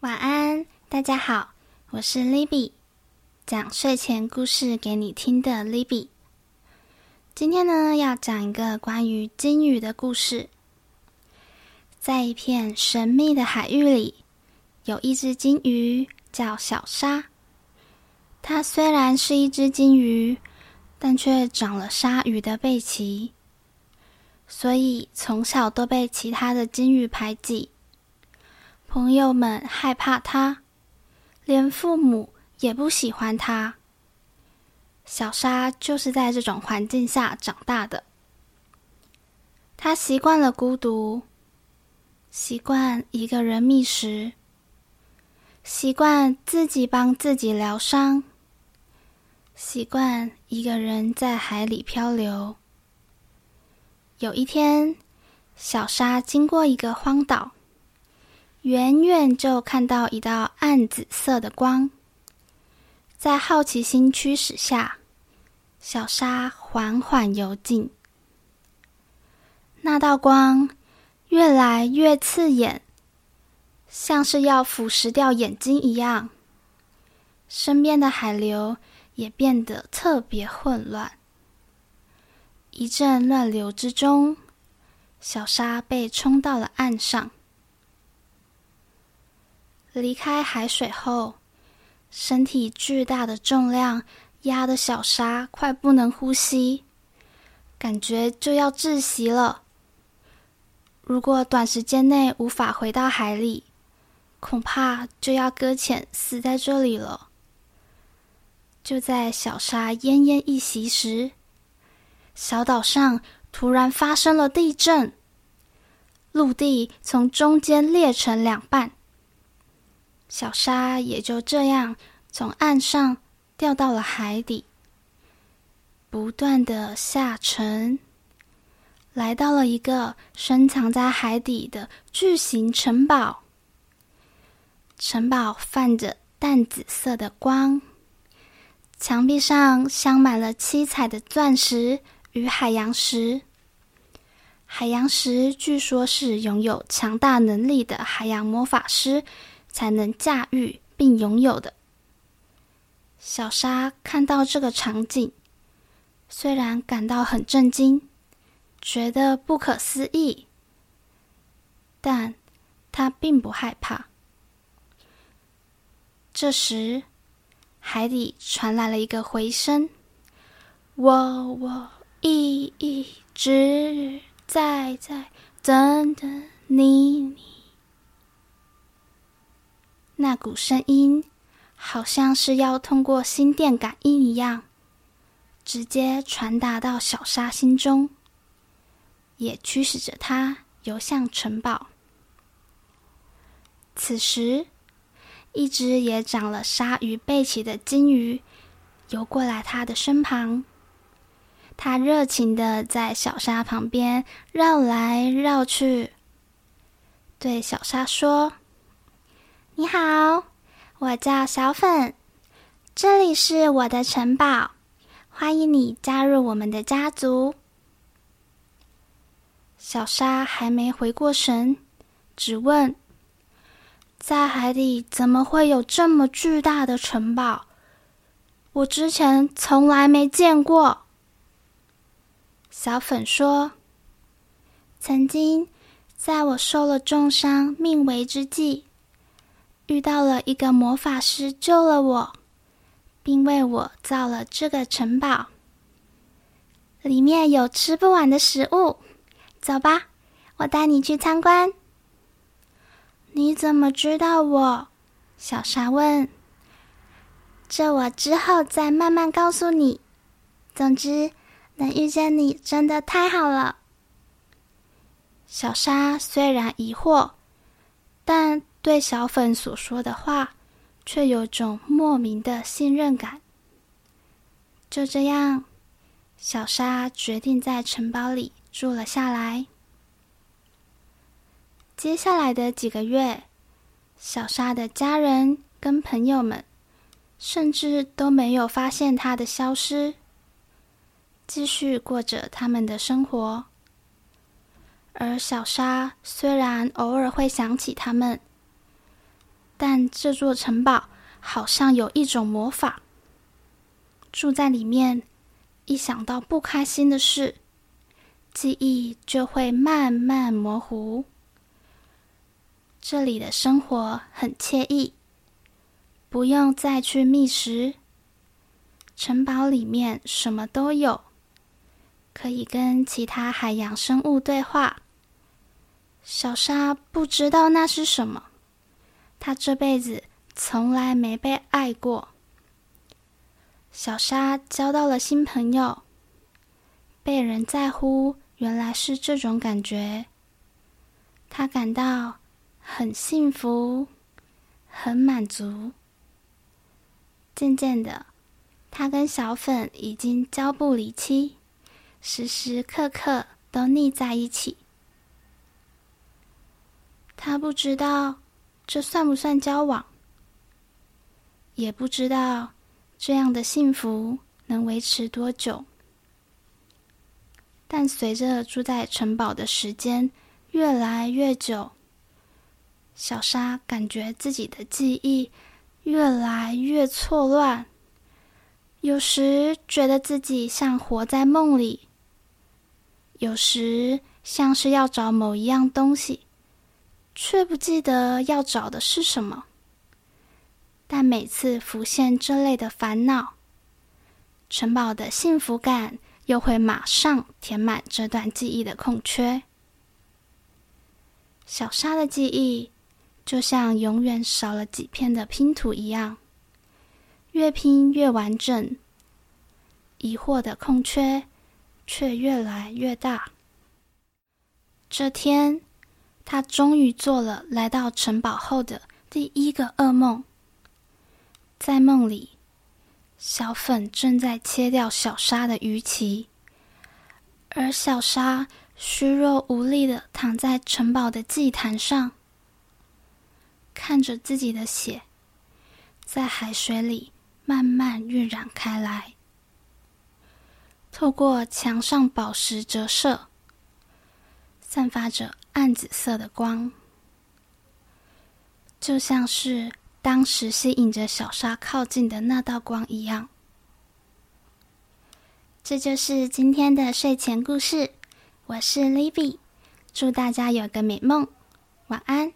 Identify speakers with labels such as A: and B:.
A: 晚安，大家好，我是 Libby，讲睡前故事给你听的 Libby。今天呢，要讲一个关于金鱼的故事。在一片神秘的海域里，有一只金鱼叫小鲨。它虽然是一只金鱼，但却长了鲨鱼的背鳍，所以从小都被其他的金鱼排挤。朋友们害怕他，连父母也不喜欢他。小沙就是在这种环境下长大的。他习惯了孤独，习惯一个人觅食，习惯自己帮自己疗伤，习惯一个人在海里漂流。有一天，小沙经过一个荒岛。远远就看到一道暗紫色的光，在好奇心驱使下，小沙缓缓游近。那道光越来越刺眼，像是要腐蚀掉眼睛一样。身边的海流也变得特别混乱。一阵乱流之中，小沙被冲到了岸上。离开海水后，身体巨大的重量压得小沙快不能呼吸，感觉就要窒息了。如果短时间内无法回到海里，恐怕就要搁浅死在这里了。就在小沙奄奄一息时，小岛上突然发生了地震，陆地从中间裂成两半。小沙也就这样从岸上掉到了海底，不断的下沉，来到了一个深藏在海底的巨型城堡。城堡泛着淡紫色的光，墙壁上镶满了七彩的钻石与海洋石。海洋石据说是拥有强大能力的海洋魔法师。才能驾驭并拥有的。小沙看到这个场景，虽然感到很震惊，觉得不可思议，但他并不害怕。这时，海底传来了一个回声：“我我一一直在在等着你你。”那股声音，好像是要通过心电感应一样，直接传达到小沙心中，也驱使着他游向城堡。此时，一只也长了鲨鱼背鳍的金鱼游过来他的身旁，他热情的在小沙旁边绕来绕去，对小沙说。你好，我叫小粉，这里是我的城堡，欢迎你加入我们的家族。小沙还没回过神，只问：“在海底怎么会有这么巨大的城堡？我之前从来没见过。”小粉说：“曾经在我受了重伤、命危之际。”遇到了一个魔法师，救了我，并为我造了这个城堡。里面有吃不完的食物，走吧，我带你去参观。你怎么知道我？小沙问。这我之后再慢慢告诉你。总之，能遇见你真的太好了。小沙虽然疑惑，但。对小粉所说的话，却有种莫名的信任感。就这样，小沙决定在城堡里住了下来。接下来的几个月，小沙的家人跟朋友们，甚至都没有发现他的消失，继续过着他们的生活。而小沙虽然偶尔会想起他们。但这座城堡好像有一种魔法，住在里面，一想到不开心的事，记忆就会慢慢模糊。这里的生活很惬意，不用再去觅食。城堡里面什么都有，可以跟其他海洋生物对话。小沙不知道那是什么。他这辈子从来没被爱过。小沙交到了新朋友，被人在乎，原来是这种感觉。他感到很幸福，很满足。渐渐的，他跟小粉已经交不离妻，时时刻刻都腻在一起。他不知道。这算不算交往？也不知道这样的幸福能维持多久。但随着住在城堡的时间越来越久，小沙感觉自己的记忆越来越错乱，有时觉得自己像活在梦里，有时像是要找某一样东西。却不记得要找的是什么，但每次浮现这类的烦恼，城堡的幸福感又会马上填满这段记忆的空缺。小沙的记忆就像永远少了几片的拼图一样，越拼越完整，疑惑的空缺却越来越大。这天。他终于做了来到城堡后的第一个噩梦。在梦里，小粉正在切掉小沙的鱼鳍，而小沙虚弱无力的躺在城堡的祭坛上，看着自己的血在海水里慢慢晕染开来，透过墙上宝石折射，散发着。暗紫色的光，就像是当时吸引着小沙靠近的那道光一样。这就是今天的睡前故事，我是 Libby，祝大家有个美梦，晚安。